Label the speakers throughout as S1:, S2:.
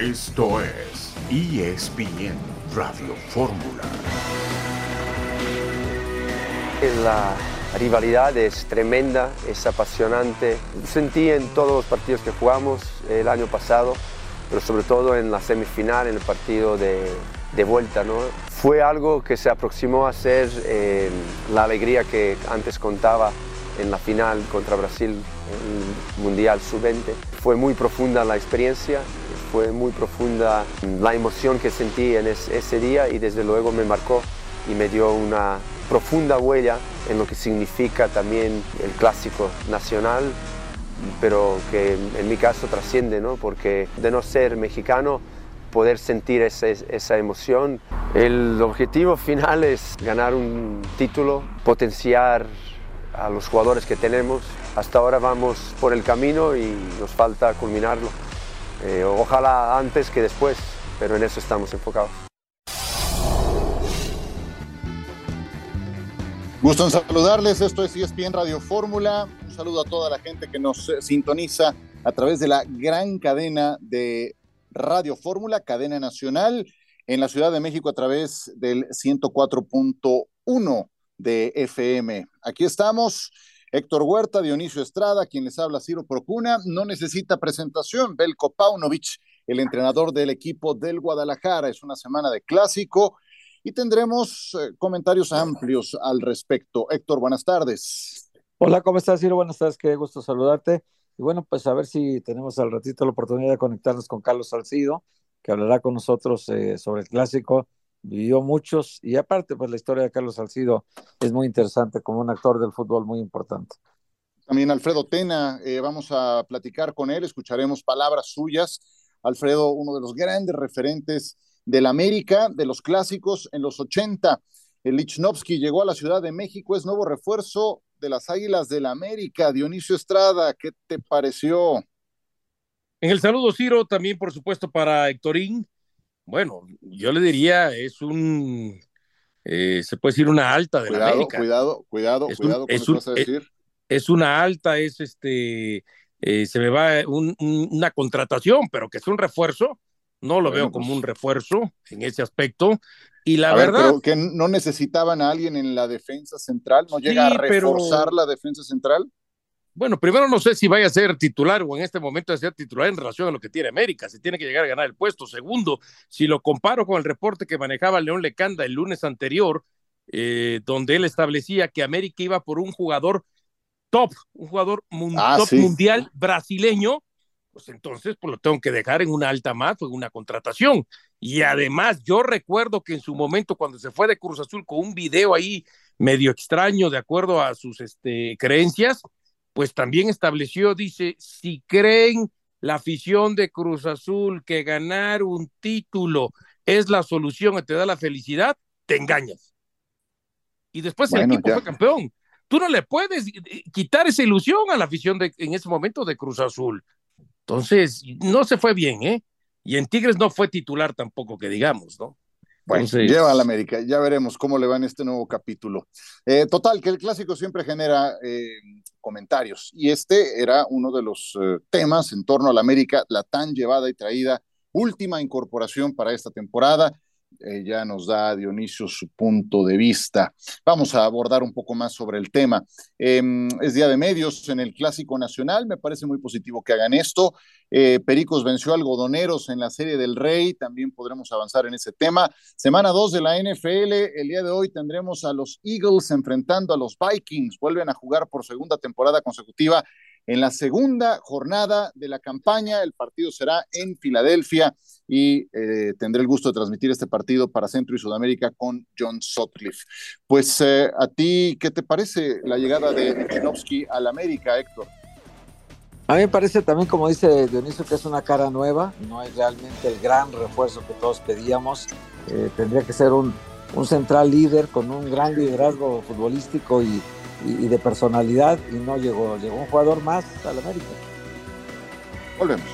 S1: Esto es ESPN Radio Fórmula.
S2: La rivalidad es tremenda, es apasionante. Sentí en todos los partidos que jugamos el año pasado, pero sobre todo en la semifinal, en el partido de, vuelta. ¿no? Fue algo que se aproximó a ser eh, la alegría que antes contaba en la final contra Brasil en el Mundial Sub-20. Fue muy profunda la experiencia, fue muy profunda la emoción que sentí en ese día y desde luego me marcó y me dio una profunda huella en lo que significa también el clásico nacional, pero que en mi caso trasciende, ¿no? porque de no ser mexicano, poder sentir esa, esa emoción. El objetivo final es ganar un título, potenciar a los jugadores que tenemos. Hasta ahora vamos por el camino y nos falta culminarlo. Eh, ojalá antes que después, pero en eso estamos enfocados.
S3: Gusto en saludarles, esto es ESPN Radio Fórmula. Un saludo a toda la gente que nos sintoniza a través de la gran cadena de Radio Fórmula, cadena nacional, en la Ciudad de México a través del 104.1 de FM. Aquí estamos. Héctor Huerta, Dionisio Estrada, quien les habla Ciro Procuna, no necesita presentación. Belko Paunovic, el entrenador del equipo del Guadalajara. Es una semana de clásico y tendremos eh, comentarios amplios al respecto. Héctor, buenas tardes.
S4: Hola, ¿cómo estás, Ciro? Buenas tardes, qué gusto saludarte. Y bueno, pues a ver si tenemos al ratito la oportunidad de conectarnos con Carlos Salcido, que hablará con nosotros eh, sobre el clásico vivió muchos y aparte pues la historia de Carlos Salcido es muy interesante como un actor del fútbol muy importante.
S3: También Alfredo Tena, eh, vamos a platicar con él, escucharemos palabras suyas. Alfredo, uno de los grandes referentes del América, de los clásicos en los 80. El Lichnowsky llegó a la Ciudad de México, es nuevo refuerzo de las Águilas del América. Dionisio Estrada, ¿qué te pareció?
S5: En el saludo, Ciro, también por supuesto para Héctorín, bueno, yo le diría, es un, eh, se puede decir una alta de
S3: cuidado,
S5: América.
S3: Cuidado, cuidado, cuidado,
S5: es,
S3: un, vas a decir?
S5: Es, una alta, es este, eh, se me va una contratación, pero que es un refuerzo, no lo veo como pues un refuerzo en ese aspecto. Y la verdad.
S3: pero que no necesitaban a alguien en la defensa central, no llega a reforzar la defensa central.
S5: Bueno, primero no sé si vaya a ser titular o en este momento a ser titular en relación a lo que tiene América, si tiene que llegar a ganar el puesto. Segundo, si lo comparo con el reporte que manejaba León Lecanda el lunes anterior, eh, donde él establecía que América iba por un jugador top, un jugador ah, top mundial brasileño, pues entonces pues lo tengo que dejar en una alta más o en una contratación. Y además, yo recuerdo que en su momento, cuando se fue de Cruz Azul con un video ahí medio extraño, de acuerdo a sus este, creencias, pues también estableció, dice, si creen la afición de Cruz Azul que ganar un título es la solución que te da la felicidad, te engañas. Y después el equipo fue campeón. Tú no le puedes eh, quitar esa ilusión a la afición de, en ese momento de Cruz Azul. Entonces, no se fue bien, ¿eh? Y en Tigres no fue titular tampoco, que digamos, ¿no?
S3: Bueno, lleva al América, ya veremos cómo le va en este nuevo capítulo. Eh, total, que el clásico siempre genera eh, comentarios y este era uno de los eh, temas en torno al América, la tan llevada y traída última incorporación para esta temporada eh, ya nos da Dionisio su punto de vista. Vamos a abordar un poco más sobre el tema. Em, es día de medios en el Clásico Nacional, me parece muy positivo que hagan esto. Eh, Pericos venció a Algodoneros en la Serie del Rey, también podremos avanzar en ese tema. Semana 2 de la NFL, el día de hoy tendremos a los Eagles enfrentando a los Vikings, vuelven a jugar por segunda temporada consecutiva en la segunda jornada de la campaña. El partido será en Filadelfia y eh, tendré el gusto de transmitir este partido para Centro y Sudamérica con John Sutcliffe. Pues eh, a ti, ¿qué te parece la llegada de Chinovsky al América, Héctor?
S4: A mí me parece también, como dice Dionisio, que es una cara nueva, no es realmente el gran refuerzo que todos pedíamos. Eh, tendría que ser un, un central líder con un gran liderazgo futbolístico y, y, de personalidad y no llegó, llegó un jugador más al América.
S3: Volvemos.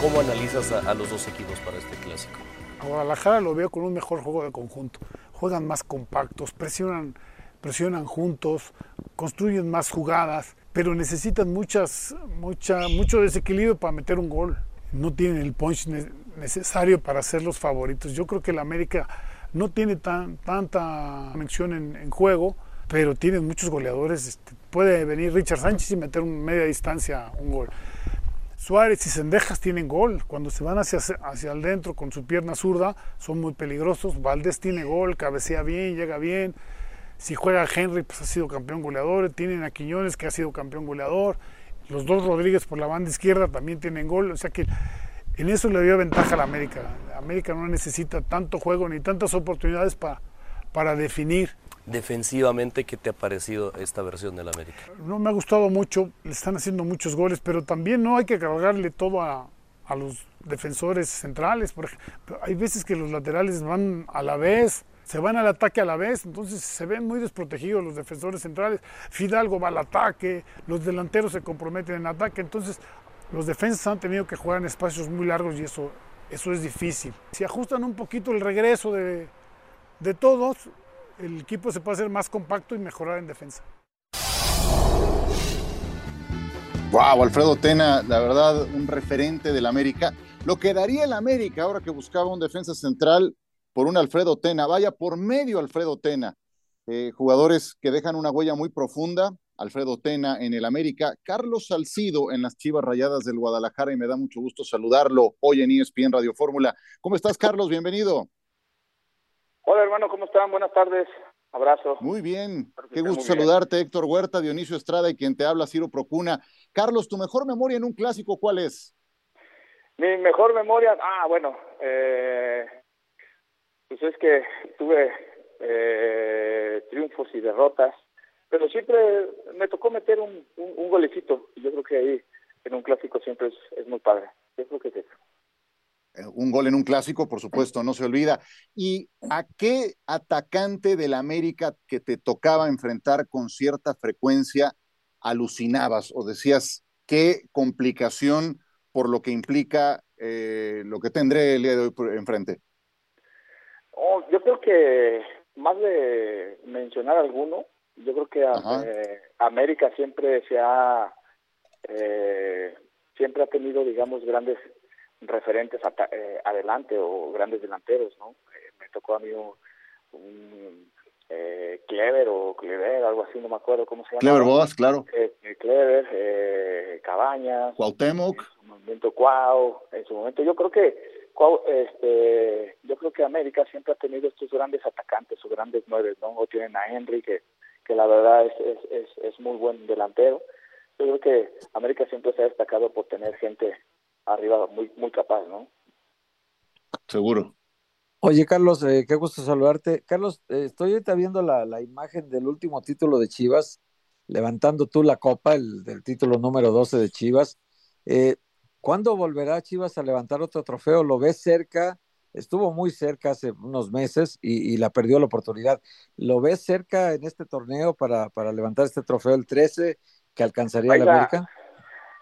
S6: ¿Cómo analizas a, los dos equipos para este clásico?
S7: A Guadalajara lo veo con un mejor juego de conjunto. Juegan más compactos, presionan presionan juntos, construyen más jugadas, pero necesitan muchas, mucha, mucho desequilibrio para meter un gol. No tienen el punch necesario para ser los favoritos. Yo creo que el América no tiene tan, tanta conexión en, juego, pero tiene muchos goleadores. Este, puede venir Richard Sánchez y meter un media distancia un gol. Suárez y Sendejas tienen gol. Cuando se van hacia, hacia adentro con su pierna zurda, son muy peligrosos. Valdés tiene gol, cabecea bien, llega bien. Si juega Henry, pues ha sido campeón goleador. Tienen a Quiñones, que ha sido campeón goleador. Los dos Rodríguez por la banda izquierda también tienen gol. O sea que en eso le dio ventaja a la América. América no necesita tanto juego ni tantas oportunidades para, para definir.
S6: Defensivamente, ¿qué te ha parecido esta versión del América?
S7: No me ha gustado mucho, le están haciendo muchos goles, pero también no hay que cargarle todo a, a los defensores centrales. Por hay veces que los laterales van a la vez, se van al ataque a la vez, entonces se ven muy desprotegidos los defensores centrales. Fidalgo va al ataque, los delanteros se comprometen en ataque, entonces los defensas han tenido que jugar en espacios muy largos y eso, eso es difícil. Si ajustan un poquito el regreso de, de todos, el equipo se puede hacer más compacto y mejorar en defensa.
S3: Wow, Alfredo Tena, la verdad, un referente del América. Lo que daría el América ahora que buscaba un defensa central por un Alfredo Tena, vaya por medio Alfredo Tena. Eh, jugadores que dejan una huella muy profunda, Alfredo Tena en el América, Carlos Salcido en las Chivas Rayadas del Guadalajara y me da mucho gusto saludarlo hoy en ESPN Radio Fórmula. ¿Cómo estás, Carlos? Bienvenido.
S8: Hola, hermano, ¿cómo están? Buenas tardes. Abrazo.
S3: Muy bien. Qué gusto saludarte, Héctor Huerta, Dionisio Estrada y quien te habla, Ciro Procuna. Carlos, ¿tu mejor memoria en un clásico cuál es?
S8: Mi mejor memoria, ah, bueno, eh, pues es que tuve eh, triunfos y derrotas pero siempre me tocó meter un, un, golecito y yo creo que ahí en un clásico siempre es, es muy padre. Yo creo que es eso.
S3: Eh, un gol en un clásico, por supuesto, no se olvida. ¿Y a qué atacante del América que te tocaba enfrentar con cierta frecuencia alucinabas o decías qué complicación por lo que implica eh, lo que tendré el día de hoy enfrente?
S8: Oh, yo creo que más de mencionar alguno, yo creo que eh, América siempre se ha eh, siempre ha tenido digamos grandes referentes eh, adelante o grandes delanteros no me tocó a mí un, Clever o Clever algo así no me acuerdo cómo se llama.
S3: Clever Boas claro.
S8: Clever Cabañas.
S3: Cuauhtémoc.
S8: En su momento Cuau en su momento yo creo que este yo creo que América siempre ha tenido estos grandes atacantes o grandes nueve no o tienen a Henry que que la verdad es, es, es, muy buen delantero. Yo creo que América siempre se ha destacado por tener gente arriba muy, muy capaz, ¿no?
S3: Seguro.
S4: Oye, Carlos, eh, qué gusto saludarte. Carlos, eh, estoy ahorita viendo la, la, imagen del último título de Chivas, levantando tú la copa, el del título número 12 de Chivas. Eh, ¿Cuándo volverá Chivas a levantar otro trofeo? ¿Lo ves cerca? Estuvo muy cerca hace unos meses y, la perdió la oportunidad. ¿Lo ves cerca en este torneo para, para levantar este trofeo el 13 que alcanzaría la América?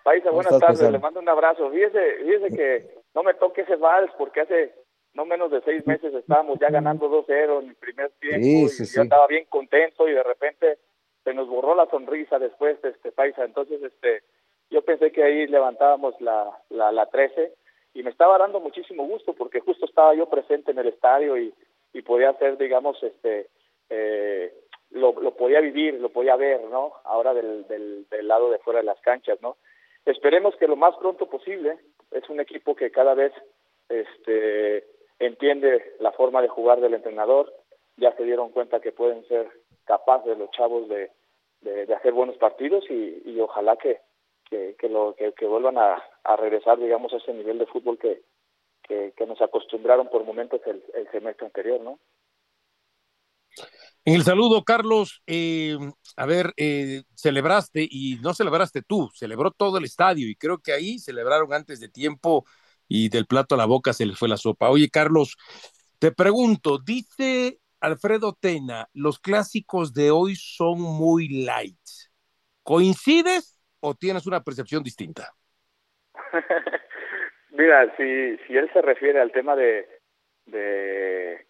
S8: Paisa, buenas tardes, le mando un abrazo. Fíjese, fíjese que no me toque ese vals porque hace no menos de seis meses estábamos ya ganando 2-0 en el primer tiempo y yo estaba bien contento y de repente se nos borró la sonrisa después de este Paisa. Entonces, este, yo pensé que ahí levantábamos la, la, la 13 y me estaba dando muchísimo gusto porque justo estaba yo presente en el estadio y, y podía hacer, digamos, este, eh, lo, lo podía vivir, lo podía ver, ¿no? Ahora del, del, del lado de fuera de las canchas, ¿no? Esperemos que lo más pronto posible, es un equipo que cada vez este, entiende la forma de jugar del entrenador, ya se dieron cuenta que pueden ser capaces los chavos de, de, hacer buenos partidos y, y ojalá que, que, que, lo, que, que vuelvan a, a, regresar, digamos, a ese nivel de fútbol que, que, nos acostumbraron por momentos el, semestre anterior, ¿no?
S5: En el saludo, Carlos, eh, a ver, eh, celebraste y no celebraste tú, celebró todo el estadio y creo que ahí celebraron antes de tiempo y del plato a la boca se les fue la sopa. Oye, Carlos, te pregunto, dice Alfredo Tena, los clásicos de hoy son muy light. ¿Coincides o tienes una percepción distinta?
S8: Mira, si, si él se refiere al tema de, de,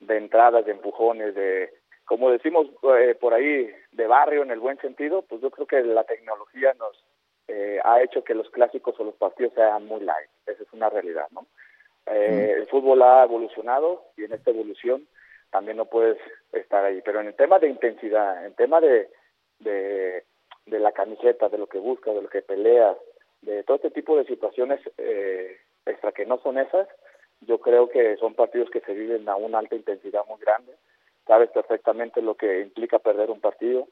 S8: de entradas, de empujones, de, como decimos eh, por ahí, de barrio en el buen sentido, pues yo creo que la tecnología nos eh, ha hecho que los clásicos o los partidos sean muy light. Esa es una realidad, ¿no? Eh, el fútbol ha evolucionado y en esta evolución también no puedes estar ahí. Pero en el tema de intensidad, en el tema de, de, de la camiseta, de lo que buscas, de lo que peleas, de todo este tipo de situaciones eh, extra que no son esas, yo creo que son partidos que se viven a una alta intensidad muy grande. Sabes perfectamente lo que implica perder un partido,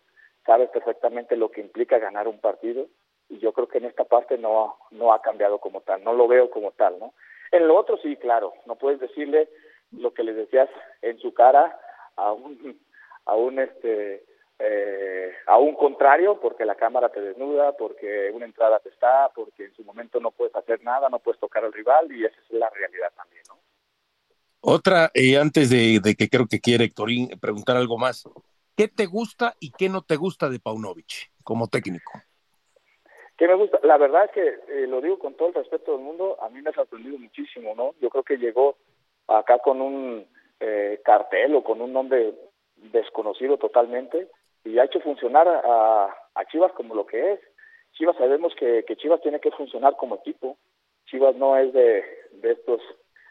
S8: sabes perfectamente lo que implica ganar un partido y yo creo que en esta parte no, no ha cambiado como tal, no lo veo como tal, ¿no? En lo otro sí, claro, no puedes decirle lo que le decías en su cara a un, a un este, eh, a un contrario, porque la cámara te desnuda, porque una entrada te está, porque en su momento no puedes hacer nada, no puedes tocar al rival y esa es la realidad también, ¿no?
S5: Otra, eh, antes de, que creo que quiere Héctorín preguntar algo más, ¿qué te gusta y qué no te gusta de Paunovic como técnico?
S8: ¿Qué me gusta? La verdad es que, eh, lo digo con todo el respeto del mundo, a mí me ha sorprendido muchísimo, ¿no? Yo creo que llegó acá con un eh, cartel o con un nombre desconocido totalmente y ha hecho funcionar a, Chivas como lo que es. Chivas sabemos que, Chivas tiene que funcionar como equipo. Chivas no es de, de estos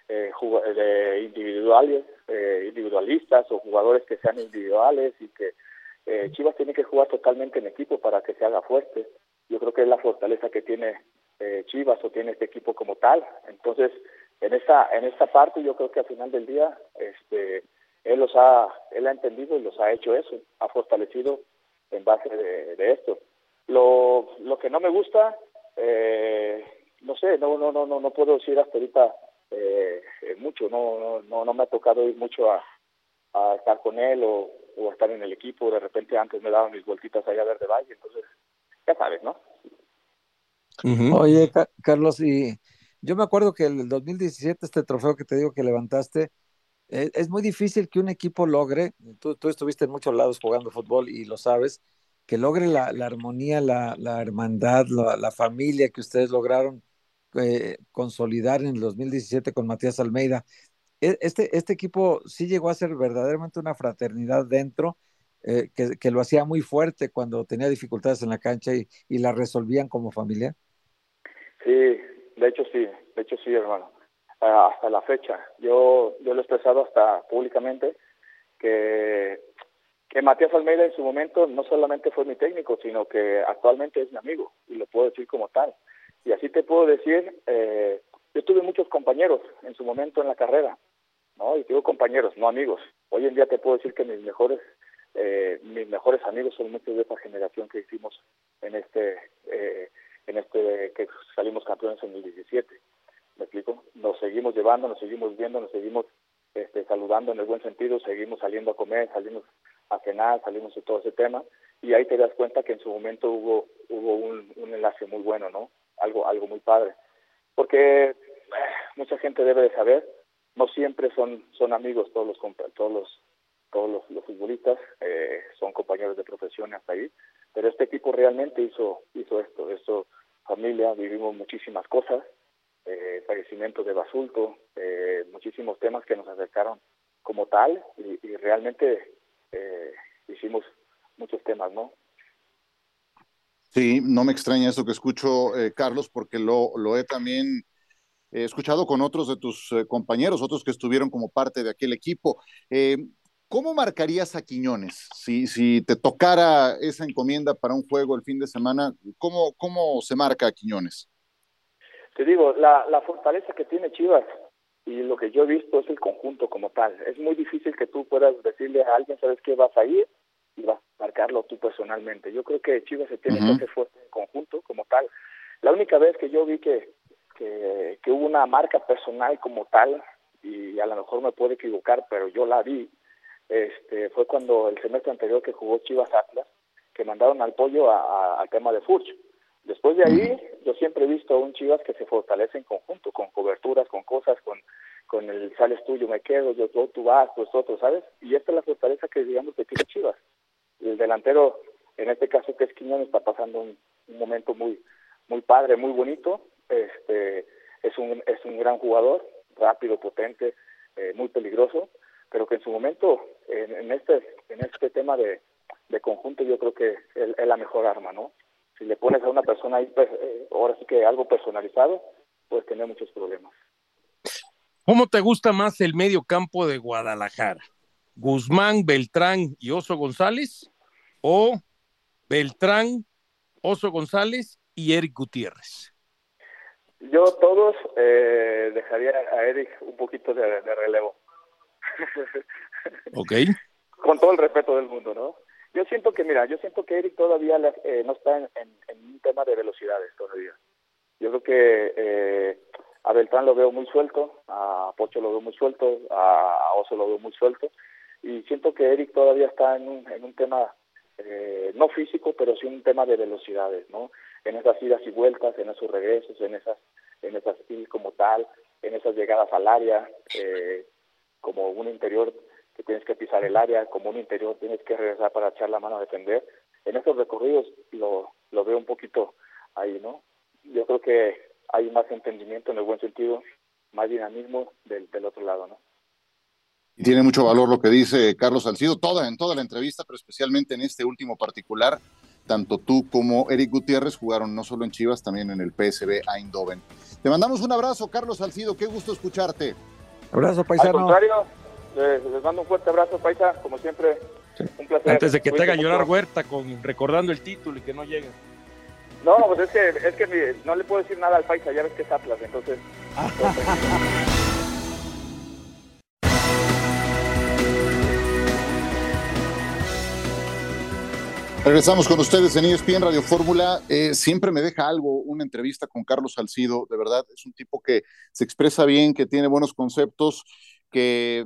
S8: eh, de individuales, eh, individualistas o jugadores que sean individuales y que eh, Chivas tiene que jugar totalmente en equipo para que se haga fuerte. Yo creo que es la fortaleza que tiene eh, Chivas o tiene este equipo como tal. Entonces, en esta en esta parte yo creo que al final del día este él los ha él ha entendido y los ha hecho eso, ha fortalecido en base de, esto. Lo, lo que no me gusta, eh, no sé, no no no no no puedo decir hasta ahorita eh, mucho, no, no no me ha tocado ir mucho a, a estar con él o, o estar en el equipo. De repente antes me daban mis vueltitas allá a ver de Valle, entonces ya sabes, ¿no?
S4: Oye, Carlos, y yo me acuerdo que el 2017, este trofeo que te digo que levantaste, e, es muy difícil que un equipo logre, tú, tú, estuviste en muchos lados jugando fútbol y lo sabes, que logre la, armonía, la, hermandad, la, familia que ustedes lograron eh, consolidar en el 2017 con Matías Almeida. E, este, este equipo sí llegó a ser verdaderamente una fraternidad dentro eh, que, lo hacía muy fuerte cuando tenía dificultades en la cancha y, la resolvían como familia?
S8: Sí, de hecho sí, de hecho sí, hermano. Hasta la fecha. Yo, yo lo he expresado hasta públicamente que, que Matías Almeida en su momento no solamente fue mi técnico, sino que actualmente es mi amigo y lo puedo decir como tal. Y así te puedo decir, eh, yo tuve muchos compañeros en su momento en la carrera, ¿no? Y digo compañeros, no amigos. Hoy en día te puedo decir que mis mejores eh, mis mejores amigos son muchos de esa generación que hicimos en este eh, en este que salimos campeones en el 17 me explico nos seguimos llevando nos seguimos viendo nos seguimos este, saludando en el buen sentido seguimos saliendo a comer salimos a cenar salimos de todo ese tema y ahí te das cuenta que en su momento hubo hubo un, enlace muy bueno no algo algo muy padre. Porque eh, mucha gente debe de saber no siempre son son amigos todos los todos los todos los, futbolistas eh, son compañeros de profesión hasta ahí, pero este equipo realmente hizo hizo esto, esto familia, vivimos muchísimas cosas, eh, fallecimiento de Basulto, eh, muchísimos temas que nos acercaron como tal y, realmente eh, hicimos muchos temas, ¿no?
S3: Sí, no me extraña eso que escucho, Carlos, porque lo, lo he también escuchado con otros de tus compañeros, otros que estuvieron como parte de aquel equipo. Eh, ¿Cómo marcarías a Quiñones? Si, si te tocara esa encomienda para un juego el fin de semana, ¿cómo, cómo se marca a Quiñones?
S8: Te digo, la, la fortaleza que tiene Chivas y lo que yo he visto es el conjunto como tal. Es muy difícil que tú puedas decirle a alguien, ¿sabes qué? Vas a ir y vas a marcarlo tú personalmente. Yo creo que Chivas se tiene que hacer fuerte en conjunto como tal. La única vez que yo vi que, que, que hubo una marca personal como tal, y a lo mejor me puedo equivocar, pero yo la vi, este, fue cuando el semestre anterior que jugó Chivas Atlas, que mandaron al pollo al tema de Furch. Después de ahí, yo siempre he visto a un Chivas que se fortalece en conjunto, con coberturas, con cosas, con, con el sales tuyo, me quedo, yo, tú, vas, pues otro, ¿sabes? Y esta es la fortaleza que, digamos, que tiene Chivas. El delantero, en este caso que es Quiñones, está pasando un, momento muy muy padre, muy bonito. Este es un es un gran jugador, rápido, potente, eh, muy peligroso pero que en su momento en, este, en este tema de, conjunto yo creo que es, la mejor arma, ¿no? Si le pones a una persona ahí, pues, eh, ahora sí que algo personalizado, pues tener muchos problemas.
S5: ¿Cómo te gusta más el medio campo de Guadalajara? ¿Guzmán, Beltrán y Oso González? ¿O Beltrán, Oso González y Eric Gutiérrez?
S8: Yo todos eh, dejaría a Eric un poquito de, relevo.
S5: ok.
S8: Con todo el respeto del mundo, ¿no? Yo siento que, mira, yo siento que Eric todavía eh, no está en, un tema de velocidades todavía. Yo creo que eh, a Beltrán lo veo muy suelto, a Pocho lo veo muy suelto, a Oso lo veo muy suelto, y siento que Eric todavía está en un, en un tema eh, no físico, pero sí un tema de velocidades, ¿no? En esas idas y vueltas, en esos regresos, en esas, en esas como tal, en esas llegadas al área, eh, como un interior que tienes que pisar el área, como un interior tienes que regresar para echar la mano a defender. En esos recorridos lo, lo veo un poquito ahí, ¿no? Yo creo que hay más entendimiento en el buen sentido, más dinamismo del, del otro lado, ¿no?
S3: Y tiene mucho valor lo que dice Carlos Salcido, toda, en toda la entrevista, pero especialmente en este último particular. Tanto tú como Eric Gutiérrez jugaron no solo en Chivas, también en el PSB Eindhoven. Te mandamos un abrazo, Carlos Salcido, qué gusto escucharte.
S4: Abrazo, paisano.
S8: Al contrario, les, mando un fuerte abrazo, paisa, como siempre. Un placer.
S5: Antes de que te haga llorar Huerta con recordando el título y que no llegue.
S8: No, pues es que, es que no le puedo decir nada al paisa, ya ves que es Atlas, entonces.
S3: Regresamos con ustedes en ESPN Radio Fórmula. Eh, siempre me deja algo una entrevista con Carlos Salcido. De verdad, es un tipo que se expresa bien, que tiene buenos conceptos, que eh,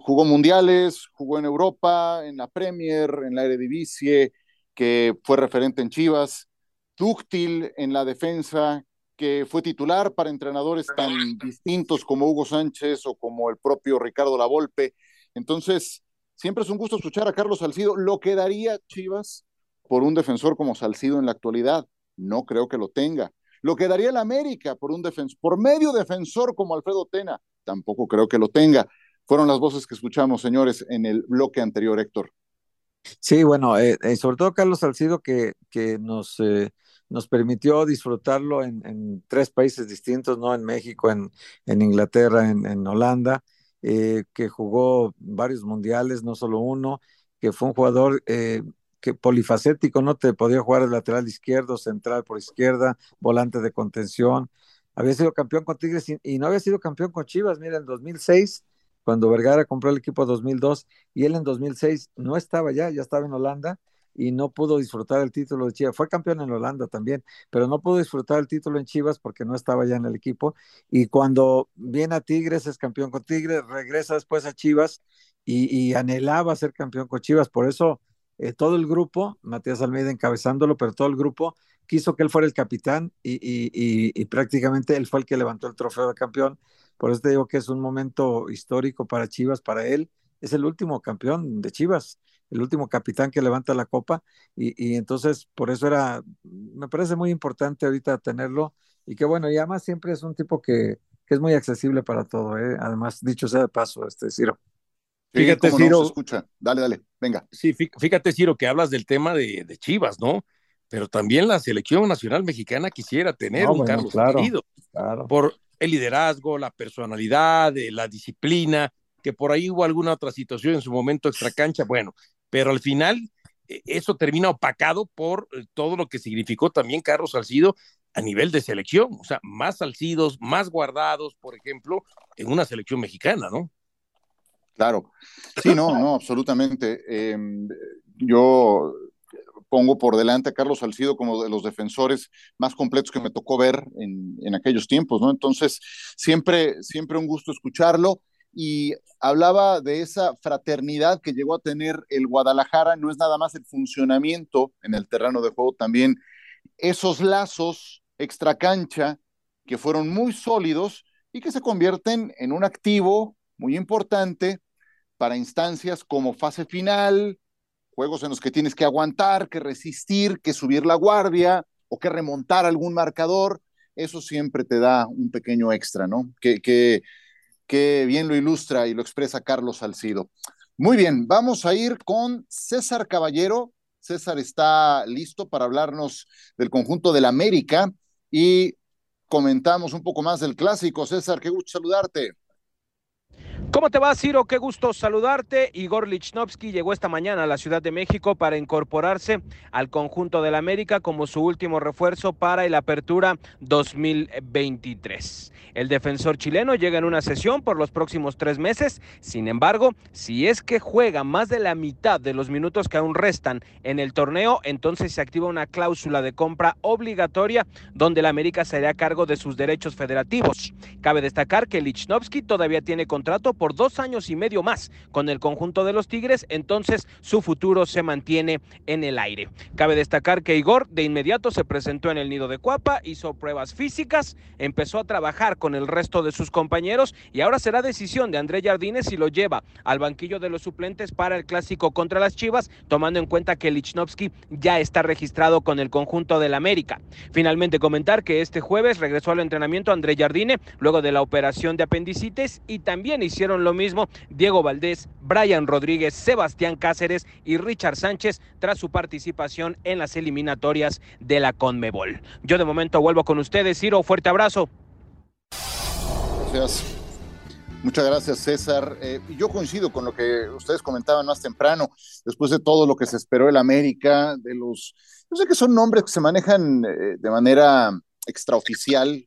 S3: jugó mundiales, jugó en Europa, en la Premier, en la Eredivisie, que fue referente en Chivas, dúctil en la defensa, que fue titular para entrenadores tan distintos como Hugo Sánchez o como el propio Ricardo Lavolpe. Entonces, Siempre es un gusto escuchar a Carlos Salcido. Lo que daría Chivas por un defensor como Salcido en la actualidad, no creo que lo tenga. Lo que daría el América por un defensor, por medio defensor como Alfredo Tena, tampoco creo que lo tenga. Fueron las voces que escuchamos, señores, en el bloque anterior, Héctor.
S4: Sí, bueno, eh, eh, sobre todo Carlos Salcido que, que nos, eh, nos permitió disfrutarlo en, tres países distintos, ¿no? En México, en, en Inglaterra, en, en Holanda. Eh, que jugó varios mundiales, no solo uno, que fue un jugador que polifacético, no te podía jugar el lateral izquierdo, central por izquierda, volante de contención. Había sido campeón con Tigres y, no había sido campeón con Chivas. Mira, en 2006, cuando Vergara compró el equipo 2002 y él en 2006 no estaba ya, ya estaba en Holanda y no pudo disfrutar el título de Chivas. Fue campeón en Holanda también, pero no pudo disfrutar el título en Chivas porque no estaba ya en el equipo. Y cuando viene a Tigres, es campeón con Tigres, regresa después a Chivas y, anhelaba ser campeón con Chivas. Por eso eh, todo el grupo, Matías Almeida encabezándolo, pero todo el grupo quiso que él fuera el capitán y, y prácticamente él fue el que levantó el trofeo de campeón. Por eso te digo que es un momento histórico para Chivas, para él. Es el último campeón de Chivas el último capitán que levanta la copa y, entonces por eso era, me parece muy importante ahorita tenerlo y que bueno, y además siempre es un tipo que, que es muy accesible para todo, ¿eh? además dicho sea de paso, este Ciro.
S3: fíjate, Ciro. escucha. Dale, dale, venga.
S5: Sí, fíjate, Ciro, que hablas del tema de, Chivas, ¿no? Pero también la selección nacional mexicana quisiera tener un Carlos claro, por el liderazgo, la personalidad, la disciplina, que por ahí hubo alguna otra situación en su momento extracancha. Bueno, pero al final e, eso termina opacado por eh, todo lo que significó también Carlos Salcido a nivel de selección, o sea, más salcidos, más guardados, por ejemplo, en una selección mexicana, ¿no?
S3: Claro, sí, no, no, absolutamente. Em, yo pongo por delante a Carlos Salcido como de los defensores más completos que me tocó ver en, en aquellos tiempos, ¿no? Entonces, siempre, siempre un gusto escucharlo y hablaba de esa fraternidad que llegó a tener el Guadalajara, no es nada más el funcionamiento en el terreno de juego, también esos lazos extracancha que fueron muy sólidos y que se convierten en un activo muy importante para instancias como fase final, juegos en los que tienes que aguantar, que resistir, que subir la guardia o que remontar algún marcador, eso siempre te da un pequeño extra, ¿no? Que, que, Qué bien lo ilustra y lo expresa Carlos Salcido. Muy bien, vamos a ir con César Caballero. César está listo para hablarnos del conjunto del América y comentamos un poco más del clásico. César, qué gusto saludarte.
S9: ¿Cómo te va, Ciro? Qué gusto saludarte. Igor Lichnowsky llegó esta mañana a la Ciudad de México para incorporarse al conjunto del América como su último refuerzo para el Apertura 2023. El defensor chileno llega en una sesión por los próximos tres meses. Sin embargo, si es que juega más de la mitad de los minutos que aún restan en el torneo, entonces se activa una cláusula de compra obligatoria donde el América será a cargo de sus derechos federativos. Cabe destacar que Lichnowsky todavía tiene contrato por dos años y medio más con el conjunto de los Tigres, entonces su futuro se mantiene en el aire. Cabe destacar que Igor de inmediato se presentó en el nido de Cuapa, hizo pruebas físicas, empezó a trabajar con el resto de sus compañeros y ahora será decisión de André Jardines si lo lleva al banquillo de los suplentes para el clásico contra las Chivas, tomando en cuenta que Lichnowsky ya está registrado con el conjunto del América. Finalmente comentar que este jueves regresó al entrenamiento André Jardine luego de la operación de apendicitis y también hicieron lo mismo Diego Valdés, Brian Rodríguez, Sebastián Cáceres y Richard Sánchez tras su participación en las eliminatorias de la Conmebol. Yo de momento vuelvo con ustedes, Ciro, fuerte abrazo.
S3: Muchas gracias, César. Eh, yo coincido con lo que ustedes comentaban más temprano, después de todo lo que se esperó el América, de los, yo sé que son nombres que se manejan eh, de manera extraoficial,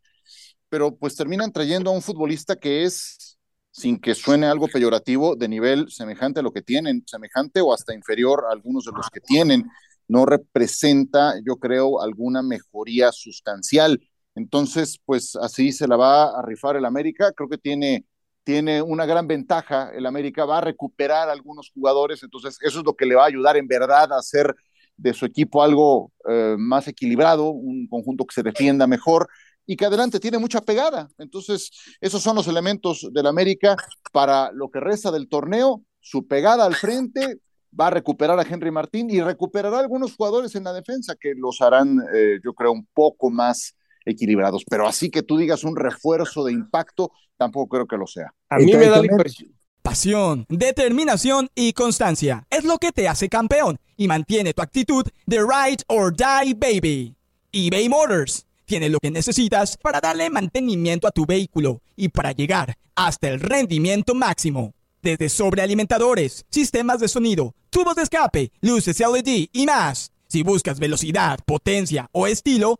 S3: pero pues terminan trayendo a un futbolista que es sin que suene algo peyorativo, de nivel semejante a lo que tienen, semejante o hasta inferior a algunos de los que tienen, no representa, yo creo, alguna mejoría sustancial. Entonces, pues así se la va a rifar el América. Creo que tiene, tiene una gran ventaja. El América va a recuperar algunos jugadores, entonces eso es lo que le va a ayudar en verdad a hacer de su equipo algo eh, más equilibrado, un conjunto que se defienda mejor y que adelante tiene mucha pegada. Entonces, esos son los elementos del América para lo que resta del torneo, su pegada al frente, va a recuperar a Henry Martín y recuperará algunos jugadores en la defensa que los harán, eh, yo creo, un poco más equilibrados. Pero así que tú digas un refuerzo de impacto, tampoco creo que lo sea.
S10: A mí me da la impresión. Pasión, determinación y constancia es lo que te hace campeón y mantiene tu actitud de ride or die baby. eBay Motors tiene lo que necesitas para darle mantenimiento a tu vehículo y para llegar hasta el rendimiento máximo. Desde sobrealimentadores, sistemas de sonido, tubos de escape, luces LED y más. Si buscas velocidad, potencia o estilo,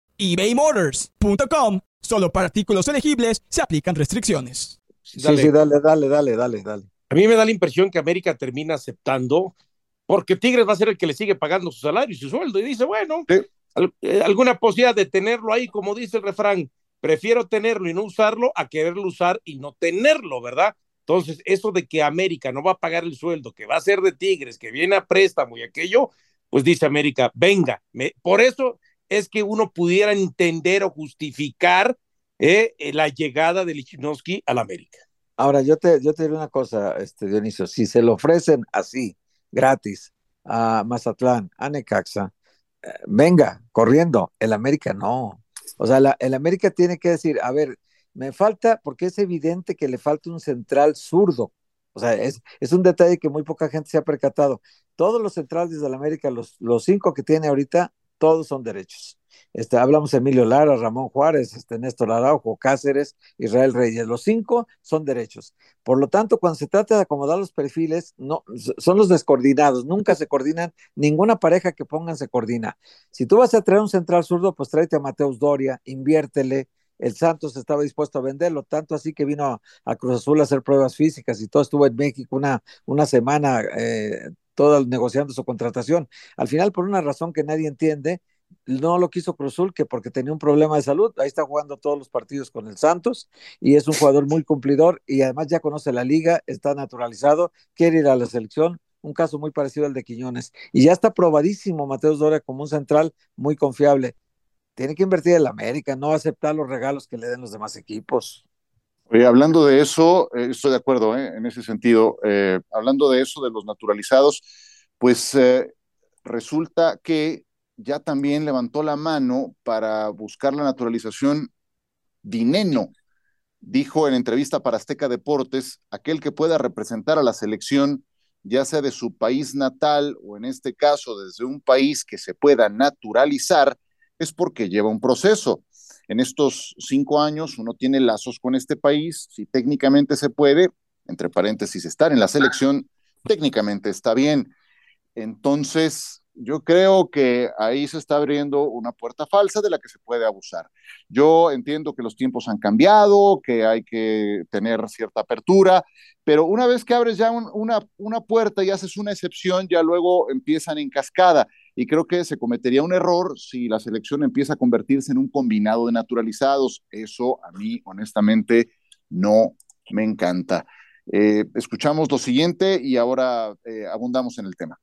S10: ebaymotors.com. Solo para artículos elegibles se aplican restricciones.
S4: Sí, sí, dale, dale, dale, dale, dale.
S5: A mí me da la impresión que América termina aceptando porque Tigres va a ser el que le sigue pagando su salario y su sueldo y dice, bueno, eh, alguna posibilidad de tenerlo ahí, como dice el refrán, prefiero tenerlo y no usarlo a quererlo usar y no tenerlo, ¿verdad? Entonces, eso de que América no va a pagar el sueldo, que va a ser de Tigres, que viene a préstamo y aquello, pues dice América, venga, por eso es que uno pudiera entender o justificar eh, eh, la llegada de Lichinowski al América.
S4: Ahora, yo te, yo te diré una cosa, este, Dionisio, si se lo ofrecen así, gratis, a Mazatlán, a Necaxa, venga, corriendo. El América no. O sea, el América tiene que decir, a ver, me falta, porque es evidente que le falta un central zurdo. O sea, es, es un detalle que muy poca gente se ha percatado. Todos los centrales del América, los, los cinco que tiene ahorita, todos son derechos. Este, hablamos de Emilio Lara, Ramón Juárez, este, Néstor Araujo, Cáceres, Israel Reyes. Los cinco son derechos. Por lo tanto, cuando se trata de acomodar los perfiles, no, son los descoordinados. Nunca se coordinan. Ninguna pareja que pongan se coordina. Si tú vas a traer un central zurdo, pues tráete a Mateus Doria, inviértele. El Santos estaba dispuesto a venderlo, tanto así que vino a, Cruz Azul a hacer pruebas físicas y todo estuvo en México una, una semana eh, todo negociando su contratación. Al final, por una razón que nadie entiende, no lo quiso Cruzul que porque tenía un problema de salud, ahí está jugando todos los partidos con el Santos y es un jugador muy cumplidor y además ya conoce la liga, está naturalizado, quiere ir a la selección, un caso muy parecido al de Quiñones. Y ya está probadísimo Mateus Doria como un central muy confiable. Tiene que invertir en la América, no aceptar los regalos que le den los demás equipos.
S3: Hablando de eso, eh, estoy de acuerdo eh, en ese sentido. Eh, hablando de eso, de los naturalizados, pues resulta que ya también levantó la mano para buscar la naturalización Dineno. Dijo en entrevista para Azteca Deportes, aquel que pueda representar a la selección, ya sea de su país natal o en este caso desde un país que se pueda naturalizar, es porque lleva un proceso. En estos cinco años uno tiene lazos con este país, si técnicamente se puede, entre paréntesis, estar en la selección, técnicamente está bien. Entonces, yo creo que ahí se está abriendo una puerta falsa de la que se puede abusar. Yo entiendo que los tiempos han cambiado, que hay que tener cierta apertura, pero una vez que abres ya una, una puerta y haces una excepción, ya luego empiezan en cascada. Y creo que se cometería un error si la selección empieza a convertirse en un combinado de naturalizados. Eso a mí, honestamente, no me encanta. Eh, escuchamos lo siguiente y ahora eh, abundamos en el tema.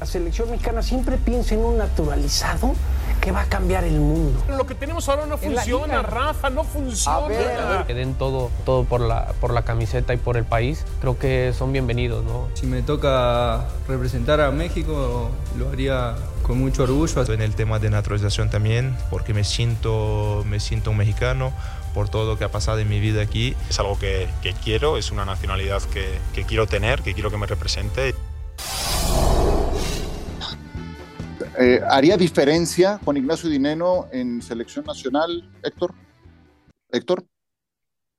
S11: La selección mexicana siempre piensa en un naturalizado que va a cambiar el mundo.
S12: Lo que tenemos ahora no funciona, Rafa, no funciona.
S13: Que den todo, todo por, la, por la camiseta y por el país, creo que son bienvenidos, ¿no?
S14: Si me toca representar a México, lo haría con mucho orgullo.
S15: En el tema de naturalización también, porque me siento, me siento un mexicano por todo lo que ha pasado en mi vida aquí. Es algo que, que quiero, es una nacionalidad que, que quiero tener, que quiero que me represente.
S3: Eh, ¿Haría diferencia Juan Ignacio Dineno en selección nacional, Héctor? Héctor.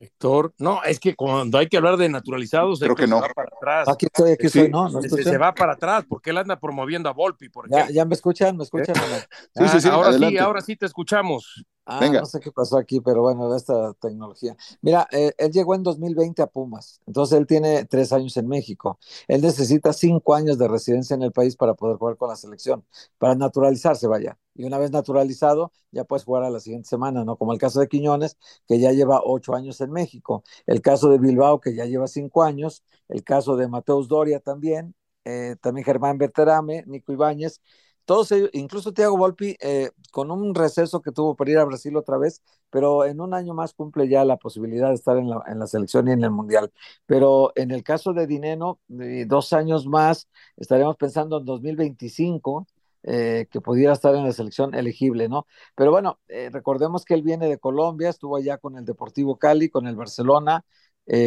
S5: Héctor, no, es que cuando hay que hablar de naturalizados,
S3: creo que no.
S5: Se va para atrás.
S4: Aquí estoy, aquí estoy, no, no
S5: se, se, va para atrás porque él anda promoviendo a Volpi. Por
S4: ya, ya me escuchan, me escuchan.
S5: ¿Eh? Sí, sí, sí, ahora sí, ahora sí te escuchamos.
S4: Ah, no sé qué pasó aquí, pero bueno, esta tecnología. Mira, eh, él llegó en 2020 a Pumas, entonces él tiene tres años en México. Él necesita cinco años de residencia en el país para poder jugar con la selección, para naturalizarse, vaya. Y una vez naturalizado, ya puedes jugar a la siguiente semana, ¿no? Como el caso de Quiñones, que ya lleva ocho años en México. El caso de Bilbao, que ya lleva cinco años. El caso de Mateus Doria también. Eh, también Germán Berterame, Nico Ibáñez todos ellos, incluso Thiago Volpi, eh, con un receso que tuvo para ir a Brasil otra vez, pero en un año más cumple ya la posibilidad de estar en la, selección y en el Mundial. Pero en el caso de Dineno, dos años más, estaremos pensando en 2025, eh, que pudiera estar en la selección elegible, ¿no? Pero bueno, eh, recordemos que él viene de Colombia, estuvo allá con el Deportivo Cali, con el Barcelona,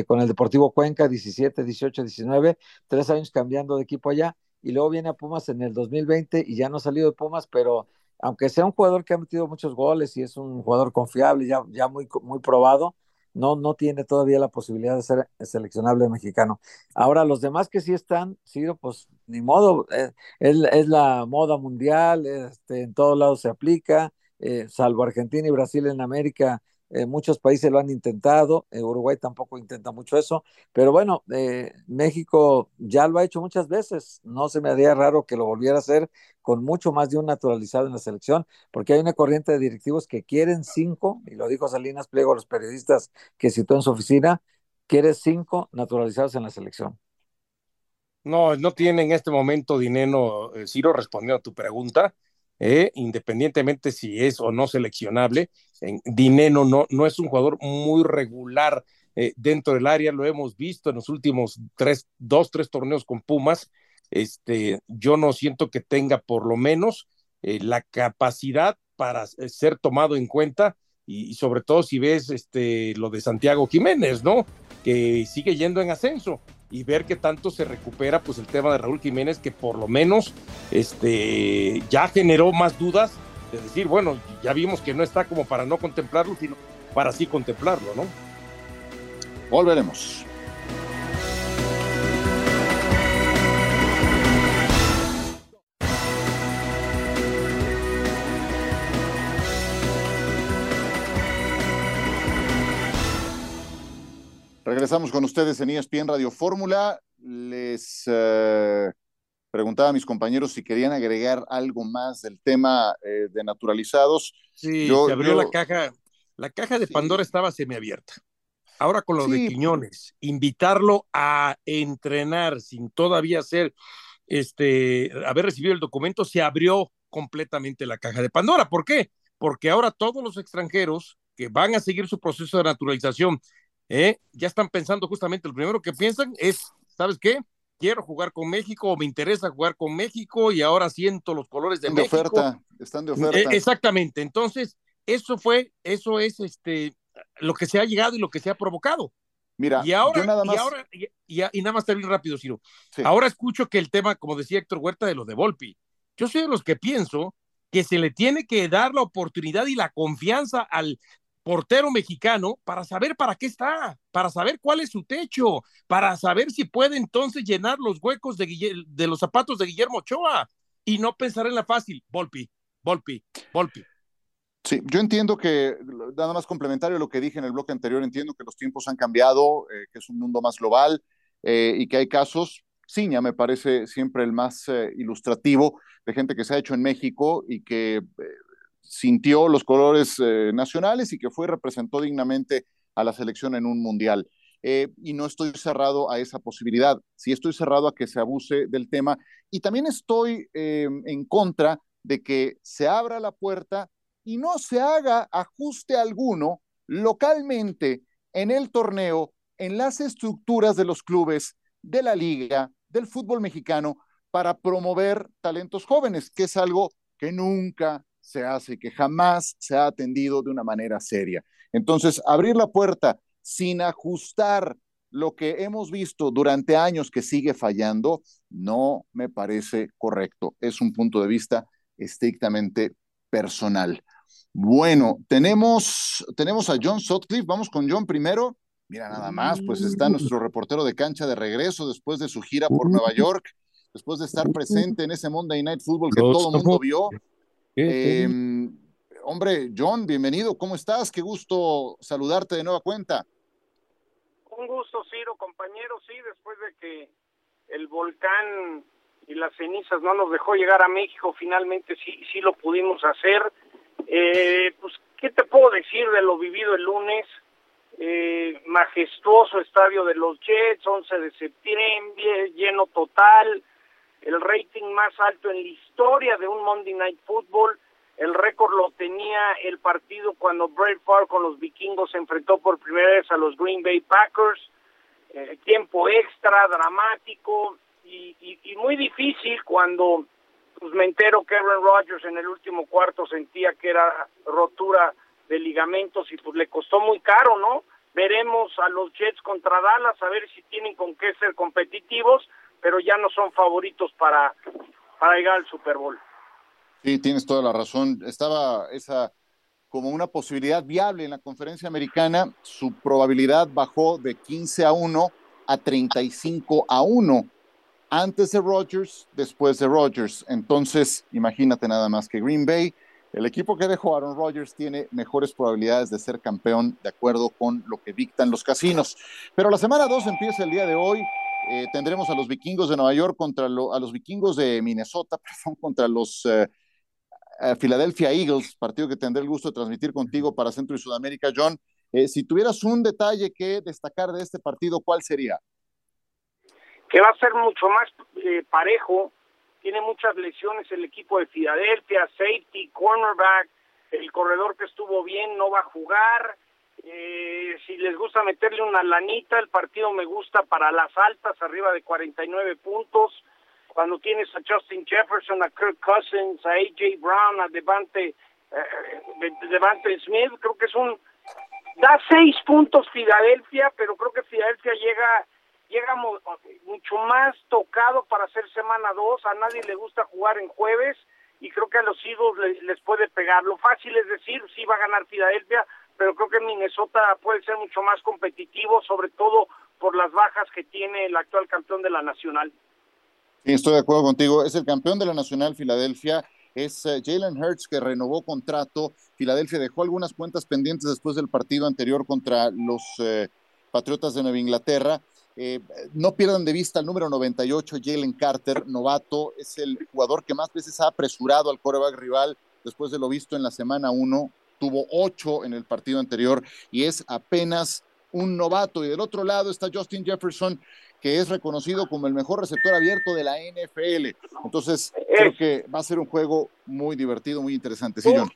S4: con el Deportivo Cuenca, 17, 18, 19, tres años cambiando de equipo allá y luego viene a Pumas en el 2020 y ya no ha salido de Pumas, pero aunque sea un jugador que ha metido muchos goles y es un jugador confiable, ya, ya muy, muy probado, no, no tiene todavía la posibilidad de ser seleccionable mexicano. Ahora, los demás que sí están, sí, pues ni modo, eh, es, la moda mundial, este, en todos lados se aplica, eh, salvo Argentina y Brasil en América, eh, muchos países lo han intentado, eh, Uruguay tampoco intenta mucho eso, pero bueno, eh, México ya lo ha hecho muchas veces, no se me haría raro que lo volviera a hacer con mucho más de un naturalizado en la selección, porque hay una corriente de directivos que quieren cinco, y lo dijo Salinas Pliego a los periodistas que citó en su oficina, quiere cinco naturalizados en la selección.
S5: No, no tiene en este momento dinero, Ciro, respondiendo a tu pregunta. ¿Eh? independientemente si es o no seleccionable. En, Dineno no, no es un jugador muy regular eh, dentro del área, lo hemos visto en los últimos tres, dos, tres torneos con Pumas. Este, yo no siento que tenga por lo menos eh, la capacidad para ser tomado en cuenta y, sobre todo si ves este, lo de Santiago Jiménez, ¿no? Que sigue yendo en ascenso y ver qué tanto se recupera pues el tema de Raúl Jiménez que por lo menos este ya generó más dudas de decir, bueno, ya vimos que no está como para no contemplarlo, sino para sí contemplarlo, ¿no?
S3: Volveremos. Regresamos con ustedes en ESPN Radio Fórmula. Les eh, preguntaba a mis compañeros si querían agregar algo más del tema eh, de naturalizados.
S5: Sí, se abrió la caja. La caja de Pandora estaba semiabierta. Ahora con lo de Quiñones, invitarlo a entrenar sin todavía ser, este, haber recibido el documento, se abrió completamente la caja de Pandora. ¿Por qué? Porque ahora todos los extranjeros que van a seguir su proceso de naturalización, ¿eh? ya están pensando justamente, lo primero que piensan es, ¿sabes qué? Quiero jugar con México o me interesa jugar con México y ahora siento los colores de, México.
S3: oferta, están de oferta.
S5: E, exactamente. Entonces, eso fue, eso es este lo que se ha llegado y lo que se ha provocado.
S3: Mira,
S5: y ahora, nada más... y, ahora y, nada más te rápido, Ciro. Ahora escucho que el tema, como decía Héctor Huerta, de lo de Volpi. Yo soy de los que pienso que se le tiene que dar la oportunidad y la confianza al portero mexicano para saber para qué está, para saber cuál es su techo, para saber si puede entonces llenar los huecos de, los zapatos de Guillermo Ochoa y no pensar en la fácil, Volpi, Volpi, Volpi.
S3: Sí, yo entiendo que, nada más complementario a lo que dije en el bloque anterior, entiendo que los tiempos han cambiado, eh, que es un mundo más global eh, y que hay casos, Ciña me parece siempre el más eh, ilustrativo de gente que se ha hecho en México y que sintió los colores nacionales y que fue representó dignamente a la selección en un mundial. y no estoy cerrado a esa posibilidad, sí estoy cerrado a que se abuse del tema y también estoy en contra de que se abra la puerta y no se haga ajuste alguno localmente en el torneo, en las estructuras de los clubes, de la liga, del fútbol mexicano, para promover talentos jóvenes, que es algo que nunca se hace, que jamás se ha atendido de una manera seria. Entonces, abrir la puerta sin ajustar lo que hemos visto durante años que sigue fallando, no me parece correcto. Es un punto de vista estrictamente personal. Bueno, tenemos, tenemos a John Sutcliffe. Vamos con John primero. Mira, nada más, pues está nuestro reportero de cancha de regreso después de su gira por Nueva York, después de estar presente en ese Monday Night Football que todo el mundo vio. Em, hombre, John, bienvenido. ¿Cómo estás? Qué gusto saludarte de nueva cuenta.
S16: Un gusto, Ciro, compañero. Sí, después de que el volcán y las cenizas no nos dejó llegar a México, finalmente sí, sí lo pudimos hacer. Eh, pues, ¿qué te puedo decir de lo vivido el lunes? Eh, majestuoso estadio de los Jets, 11 de septiembre, lleno total, el rating más alto en la historia de un Monday Night Football. El récord lo tenía el partido cuando Brett Favre con los vikingos se enfrentó por primera vez a los Green Bay Packers. Eh, tiempo extra, dramático y, y muy difícil cuando pues me entero que Aaron Rodgers en el último cuarto sentía que era rotura de ligamentos y pues le costó muy caro, ¿no? Veremos a los Jets contra Dallas a ver si tienen con qué ser competitivos, pero ya no son favoritos para, para llegar al Super Bowl.
S3: Sí, tienes toda la razón. Estaba esa como una posibilidad viable en la conferencia americana, su probabilidad bajó de 15 a 1 a 35 a 1 antes de Rodgers, después de Rodgers. Entonces, imagínate nada más que Green Bay, el equipo que dejó Aaron Rodgers tiene mejores probabilidades de ser campeón de acuerdo con lo que dictan los casinos. Pero la semana 2 empieza el día de hoy. Eh, tendremos a los vikingos de Nueva York contra a los vikingos de Minnesota, perdón, contra los eh, eh, Philadelphia Eagles, partido que tendré el gusto de transmitir contigo para Centro y Sudamérica. John, si tuvieras un detalle que destacar de este partido, ¿cuál sería?
S16: que va a ser mucho más eh, parejo. Tiene muchas lesiones el equipo de Filadelfia, safety, cornerback, el corredor que estuvo bien no va a jugar. Eh, si les gusta meterle una lanita, el partido me gusta para las altas, arriba de 49 puntos. Cuando tienes a Justin Jefferson, a Kirk Cousins, a AJ Brown, a Devante, eh, Devante Smith, creo que es un... Da seis puntos Filadelfia, pero creo que Filadelfia llega llega mucho más tocado para hacer semana 2, a nadie le gusta jugar en jueves y creo que a los Eagles les, puede pegar. Lo fácil es decir, sí va a ganar Filadelfia, pero creo que Minnesota puede ser mucho más competitivo, sobre todo por las bajas que tiene el actual campeón de la Nacional.
S3: Sí, estoy de acuerdo contigo. Es el campeón de la Nacional Filadelfia. Es eh, Jalen Hurts que renovó contrato. Filadelfia dejó algunas cuentas pendientes después del partido anterior contra los eh, Patriotas de Nueva Inglaterra. Eh, no pierdan de vista el número 98, Jalen Carter, novato, es el jugador que más veces ha apresurado al coreback rival después de lo visto en la semana 1, tuvo 8 en el partido anterior y es apenas un novato. Y del otro lado está Justin Jefferson, que es reconocido como el mejor receptor abierto de la NFL. Entonces, creo que va a ser un juego muy divertido, muy interesante. Sí, John.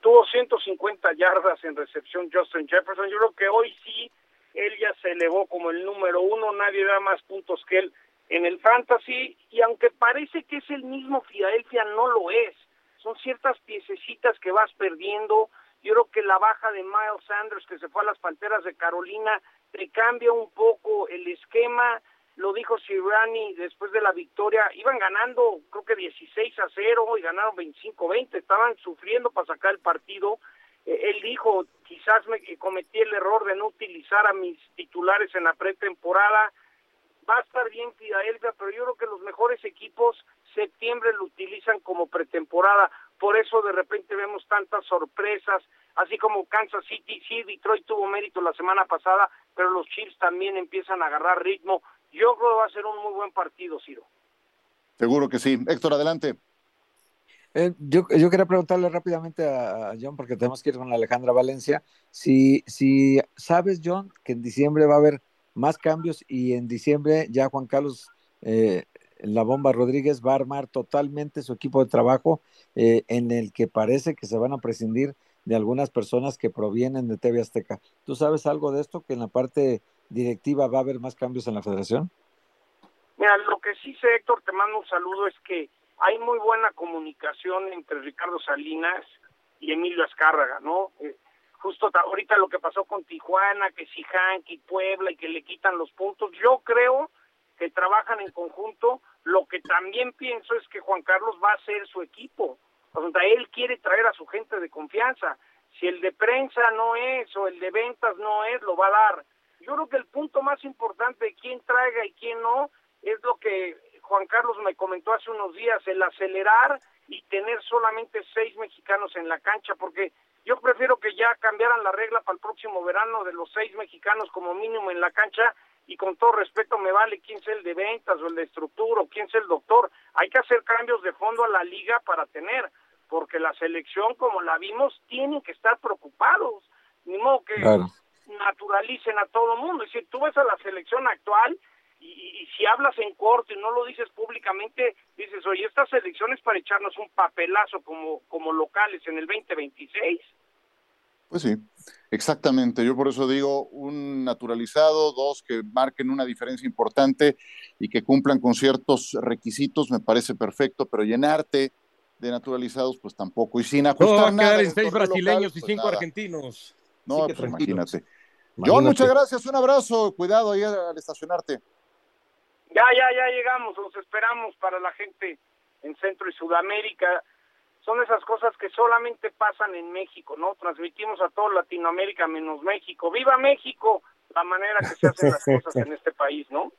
S16: Tuvo 150 yardas en recepción Justin Jefferson. Yo creo que hoy sí él ya se elevó como el número uno, nadie da más puntos que él en el fantasy y aunque parece que es el mismo Filadelfia, no lo es. Son ciertas piececitas que vas perdiendo. Yo creo que la baja de Miles Sanders que se fue a las Panteras de Carolina te cambia un poco el esquema. Lo dijo Sirani después de la victoria. Iban ganando creo que 16 a 0 y ganaron 25-20. Estaban sufriendo para sacar el partido. Eh, él dijo, quizás me cometí el error de no utilizar a mis titulares en la pretemporada va a estar bien Filadelfia, pero yo creo que los mejores equipos septiembre lo utilizan como pretemporada, por eso de repente vemos tantas sorpresas, así como Kansas City, sí, Detroit tuvo mérito la semana pasada, pero los Chiefs también empiezan a agarrar ritmo. Yo creo que va a ser un muy buen partido, Ciro.
S3: Seguro que sí. Héctor, adelante.
S4: Eh, yo, yo quería preguntarle rápidamente a, John, porque tenemos que ir con Alejandra Valencia, si, si sabes, John, que en diciembre va a haber más cambios y en diciembre ya Juan Carlos eh, La Bomba Rodríguez va a armar totalmente su equipo de trabajo eh, en el que parece que se van a prescindir de algunas personas que provienen de TV Azteca. ¿Tú sabes algo de esto? ¿Que en la parte directiva va a haber más cambios en la federación?
S16: Mira, lo que sí sé, Héctor, te mando un saludo, es que hay muy buena comunicación entre Ricardo Salinas y Emilio Azcárraga, ¿no? Eh, justo ahorita lo que pasó con Tijuana, que si y Puebla y que le quitan los puntos, yo creo que trabajan en conjunto. Lo que también pienso es que Juan Carlos va a ser su equipo. O él quiere traer a su gente de confianza. Si el de prensa no es o el de ventas no es, lo va a dar. Yo creo que el punto más importante de quién traiga y quién no es lo que Juan Carlos me comentó hace unos días, el acelerar y tener solamente seis mexicanos en la cancha, porque yo prefiero que ya cambiaran la regla para el próximo verano de los seis mexicanos como mínimo en la cancha y con todo respeto me vale quién es el de ventas o el de estructura o quién es el doctor. Hay que hacer cambios de fondo a la liga para tener, porque la selección como la vimos tienen que estar preocupados, ni modo que naturalicen a todo el mundo. Es decir, tú ves a la selección actual y, si hablas en corto y no lo dices públicamente, dices, oye, estas elecciones para echarnos un papelazo como, como locales en el 2026.
S3: Pues sí, exactamente. Yo por eso digo un naturalizado, dos que marquen una diferencia importante y que cumplan con ciertos requisitos, me parece perfecto, pero llenarte de naturalizados, pues tampoco. Y sin ajustar
S5: no, nada. seis brasileños y pues cinco argentinos.
S3: No, pues imagínate. John, muchas gracias, un abrazo, cuidado ahí al estacionarte.
S16: Ya, ya, ya llegamos, los esperamos para la gente en Centro y Sudamérica. Son esas cosas que solamente pasan en México, ¿no? Transmitimos a toda Latinoamérica menos México. ¡Viva México! La manera que se hacen las cosas en este país, ¿no?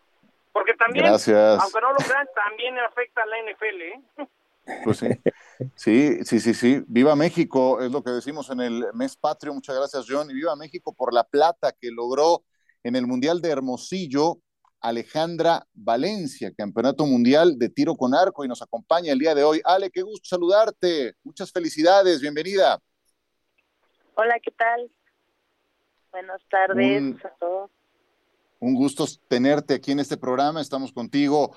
S16: Porque también, aunque no lo crean, también afecta a la NFL, ¿eh?
S3: Pues sí. sí, sí, sí, sí. Viva México, es lo que decimos en el mes patrio. Muchas gracias, John. Y viva México por la plata que logró en el Mundial de Hermosillo Alejandra Valencia, Campeonato Mundial de Tiro con Arco, y nos acompaña el día de hoy. Ale, qué gusto saludarte. Muchas felicidades, bienvenida.
S17: Hola, ¿qué tal? Buenas tardes a todos.
S3: Un gusto tenerte aquí en este programa. Estamos contigo,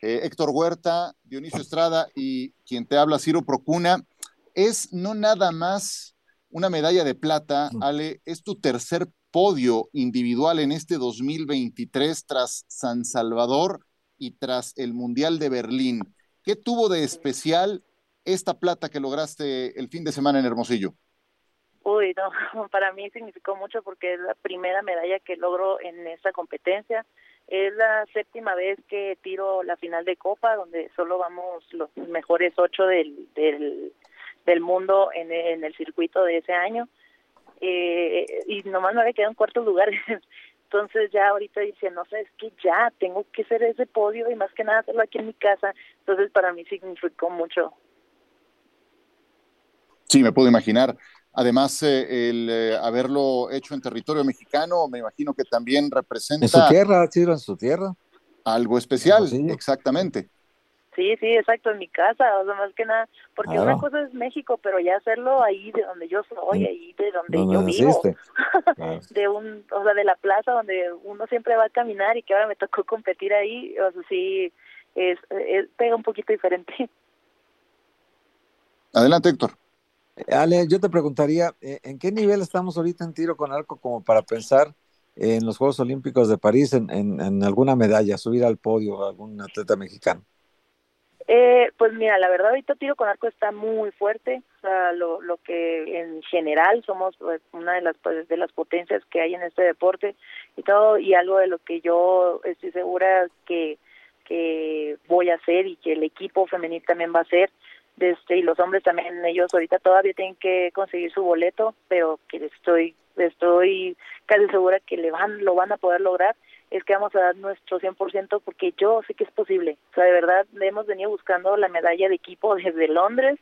S3: eh, Héctor Huerta, Dionisio Estrada y quien te habla, Ciro Procuna. Es no nada más una medalla de plata, mm. Ale, es tu tercer podio individual en este 2023 tras San Salvador y tras el Mundial de Berlín. ¿Qué tuvo de especial esta plata que lograste el fin de semana en Hermosillo?
S17: Uy, no, para mí significó mucho porque es la primera medalla que logro en esta competencia. Es la séptima vez que tiro la final de Copa, donde solo vamos los mejores ocho del, del, mundo en el circuito de ese año eh, y nomás me había quedado en cuarto lugar. Entonces ya ahorita dice, no sé, es que ya tengo que hacer ese podio y más que nada hacerlo aquí en mi casa. Entonces para mí significó mucho.
S3: Sí, me puedo imaginar. Además, eh, el eh, haberlo hecho en territorio mexicano, me imagino que también representa...
S4: En su tierra, sí, en su tierra.
S3: Algo especial, exactamente.
S17: Sí, sí, exacto, en mi casa, o sea, más que nada, porque una cosa es México, pero ya hacerlo ahí de donde yo soy, ahí de donde yo vivo, de un, o sea, de la plaza donde uno siempre va a caminar y que ahora me tocó competir ahí, o sea, sí, es, es pega un poquito diferente.
S3: Adelante, Héctor.
S4: Ale, yo te preguntaría, eh, ¿en qué nivel estamos ahorita en tiro con arco como para pensar en los Juegos Olímpicos de París en, en, alguna medalla, subir al podio a algún atleta mexicano?
S17: Eh, pues mira, la verdad ahorita tiro con arco está muy fuerte, o sea, lo, lo que en general somos pues, una de las pues, de las potencias que hay en este deporte y todo y algo de lo que yo estoy segura que que voy a hacer y que el equipo femenil también va a hacer este, y los hombres también ellos ahorita todavía tienen que conseguir su boleto pero que estoy estoy casi segura que le van lo van a poder lograr es que vamos a dar nuestro 100% porque yo sé que es posible. O sea, de verdad, hemos venido buscando la medalla de equipo desde Londres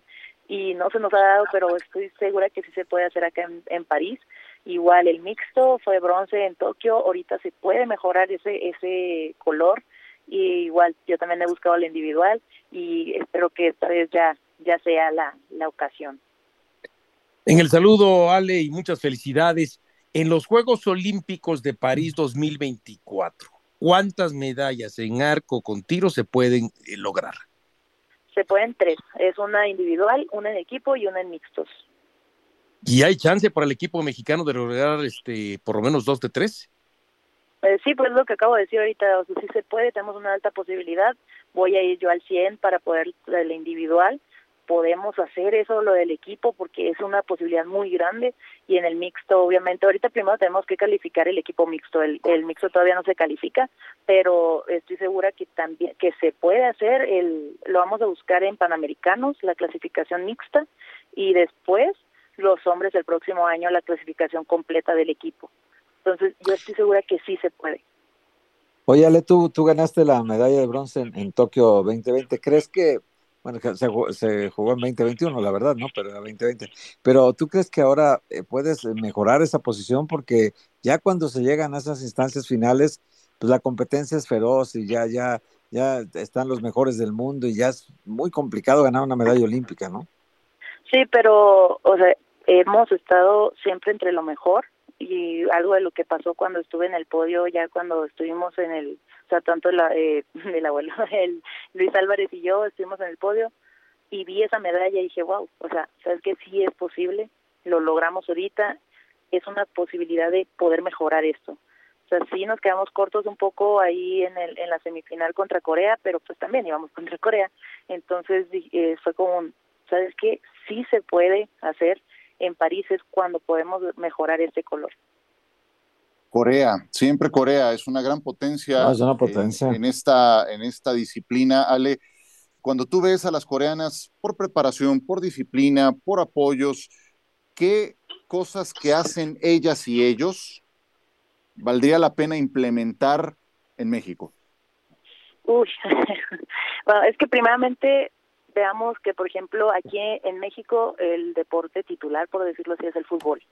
S17: y no se nos ha dado, pero estoy segura que sí se puede hacer acá en, París. Igual el mixto fue bronce en Tokio, ahorita se puede mejorar ese ese color y igual yo también he buscado el individual y espero que esta vez ya ya sea la, la ocasión.
S5: En el saludo, Ale, y muchas felicidades en los Juegos Olímpicos de París 2024, ¿cuántas medallas en arco con tiro se pueden eh, lograr?
S17: Se pueden tres. Es una individual, una en equipo y una en mixtos.
S5: ¿Y hay chance para el equipo mexicano de lograr este, por lo menos dos de tres?
S17: Eh, sí, pues lo que acabo de decir ahorita, o sea, sí se puede, tenemos una alta posibilidad. Voy a ir yo al 100 para poder la individual podemos hacer eso, lo del equipo, porque es una posibilidad muy grande y en el mixto, obviamente, ahorita primero tenemos que calificar el equipo mixto, el, mixto todavía no se califica, pero estoy segura que también, que se puede hacer, el, lo vamos a buscar en Panamericanos, la clasificación mixta, y después los hombres el próximo año la clasificación completa del equipo. Entonces, yo estoy segura que sí se puede.
S4: Oye, Ale, tú, tú ganaste la medalla de bronce en, en Tokio 2020. ¿Crees que bueno, se, jugó en 2021, la verdad, ¿no? Pero era 2020. Pero ¿tú crees que ahora eh, puedes mejorar esa posición? Porque ya cuando se llegan a esas instancias finales, pues la competencia es feroz y ya, ya, ya están los mejores del mundo y ya es muy complicado ganar una medalla olímpica, ¿no?
S17: Sí, pero, o sea, hemos estado siempre entre lo mejor y algo de lo que pasó cuando estuve en el podio, ya cuando estuvimos en el, o sea, tanto la, eh, el abuelo, el Luis Álvarez y yo estuvimos en el podio y vi esa medalla y dije, wow, o sea, sabes que sí es posible, lo logramos ahorita, es una posibilidad de poder mejorar esto. O sea, sí nos quedamos cortos un poco ahí en, el, en la semifinal contra Corea, pero pues también íbamos contra Corea. Entonces eh, fue como, ¿sabes qué? Sí se puede hacer en París es cuando podemos mejorar este color.
S3: Corea, siempre Corea es una gran potencia,
S4: ah, una potencia.
S3: En, esta, en esta disciplina. Ale, cuando tú ves a las coreanas por preparación, por disciplina, por apoyos, ¿qué cosas que hacen ellas y ellos valdría la pena implementar en México?
S17: Uy, bueno, es que primeramente veamos que, por ejemplo, aquí en México el deporte titular, por decirlo así, es el fútbol.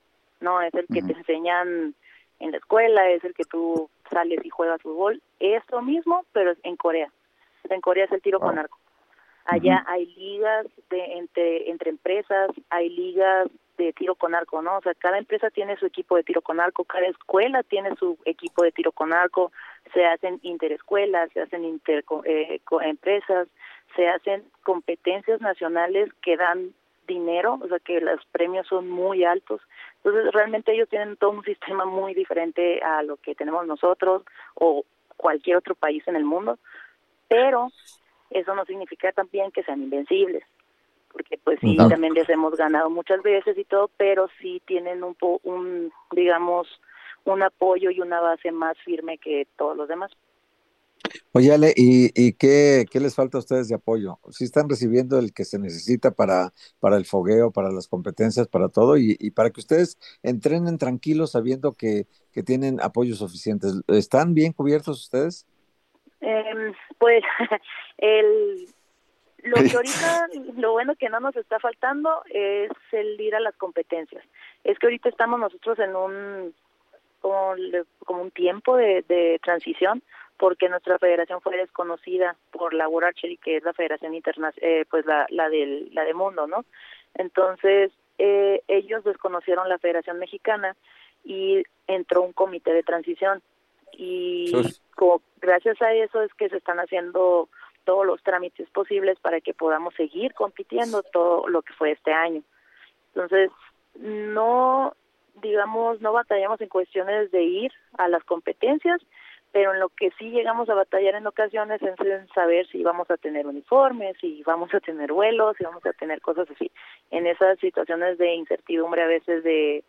S17: No es el que te enseñan en la escuela, es el que tú sales y juegas fútbol. Es lo mismo, pero en Corea. En Corea es el tiro con arco. Allá hay ligas de, entre, entre empresas, hay ligas de tiro con arco, ¿no? O sea, cada empresa tiene su equipo de tiro con arco, cada escuela tiene su equipo de tiro con arco, se hacen interescuelas, se hacen inter, eh, empresas, se hacen competencias nacionales que dan dinero, o sea que los premios son muy altos. Entonces realmente ellos tienen todo un sistema muy diferente a lo que tenemos nosotros o cualquier otro país en el mundo, pero eso no significa también que sean invencibles, porque pues sí, también les hemos ganado muchas veces y todo, pero sí tienen un, po un digamos, un apoyo y una base más firme que todos los demás.
S4: Oye, Ale, ¿y, qué, les falta a ustedes de apoyo? ¿Sí están recibiendo el que se necesita para, para el fogueo, para las competencias, para todo? Y, para que ustedes entrenen tranquilos sabiendo que, que, tienen apoyos suficientes. ¿Están bien cubiertos ustedes?
S17: Em, pues el, lo que ahorita, lo bueno que no nos está faltando es el ir a las competencias. Es que ahorita estamos nosotros en un como, como un tiempo de, de transición porque nuestra federación fue desconocida por la World Archery, que es la federación internacional, eh, pues la, la del la de mundo, ¿no? Entonces, eh, ellos desconocieron la Federación Mexicana y entró un comité de transición y gracias a eso es que se están haciendo todos los trámites posibles para que podamos seguir compitiendo todo lo que fue este año. Entonces, no, digamos, no batallamos en cuestiones de ir a las competencias, pero en lo que sí llegamos a batallar en ocasiones es en saber si vamos a tener uniformes, si vamos a tener vuelos, si vamos a tener cosas así. En esas situaciones de incertidumbre a veces de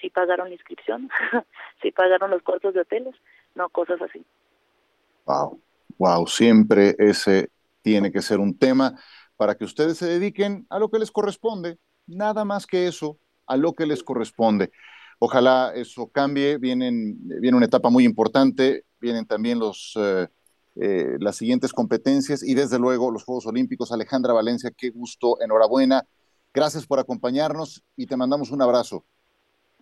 S17: si pagaron la inscripción, si pagaron los costos de hoteles, no cosas así.
S3: Wow, wow, siempre ese tiene que ser un tema para que ustedes se dediquen a lo que les corresponde, nada más que eso, a lo que les corresponde. Ojalá eso cambie, vienen, viene una etapa muy importante, vienen también los, eh, eh, las siguientes competencias y desde luego los Juegos Olímpicos. Alejandra Valencia, qué gusto, enhorabuena, gracias por acompañarnos y te mandamos un abrazo.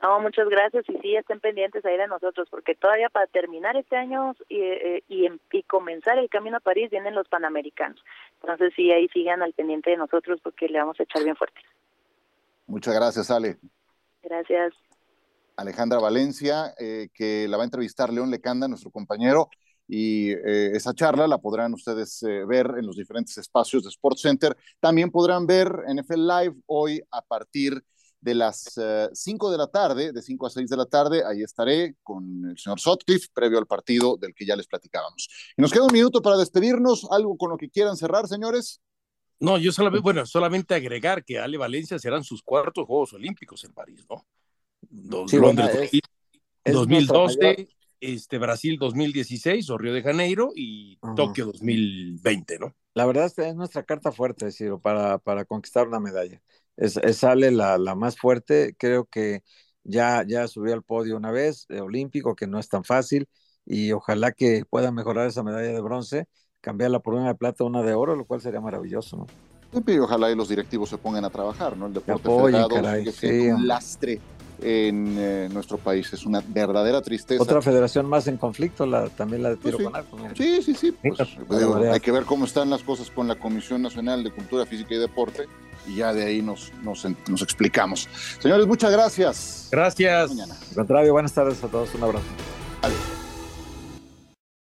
S17: No, muchas gracias y sí, estén pendientes ahí de nosotros, porque todavía para terminar este año y, eh, y, y, comenzar el camino a París vienen los Panamericanos. Entonces sí, ahí sigan al pendiente de nosotros porque le vamos a echar bien fuerte.
S3: Muchas gracias, Ale.
S17: Gracias.
S3: Alejandra Valencia, eh, que la va a entrevistar León Lecanda, nuestro compañero, y eh, esa charla la podrán ustedes ver en los diferentes espacios de Sports Center. También podrán ver NFL Live hoy a partir de las 5 eh, de la tarde, de 5 a 6 de la tarde, ahí estaré con el señor Sotcliffe, previo al partido del que ya les platicábamos. Y nos queda un minuto para despedirnos, algo con lo que quieran cerrar, señores.
S5: No, yo solamente, bueno, solamente agregar que Ale Valencia serán sus cuartos Juegos Olímpicos en París, ¿no? sí, 2012, este, Brasil 2016 o Río de Janeiro y Tokio 2020, ¿no?
S4: La verdad es nuestra carta fuerte, decir, para, para conquistar una medalla es, sale la, la, más fuerte. Creo que ya, ya subió al podio una vez, de olímpico, que no es tan fácil, y ojalá que pueda mejorar esa medalla de bronce, cambiarla por una de plata o una de oro, lo cual sería maravilloso, ¿no?
S3: Y ojalá y los directivos se pongan a trabajar, ¿no? El deporte federado que un lastre en eh, nuestro país. Es una verdadera tristeza.
S4: Otra federación más en conflicto, la, también la de tiro con arco.
S3: Sí, sí, sí. Pues, hay que ver cómo están las cosas con la Comisión Nacional de Cultura Física y Deporte y ya de ahí nos, nos, nos explicamos. Señores, muchas gracias.
S5: Gracias.
S4: Al contrario, buenas tardes a todos. Un abrazo.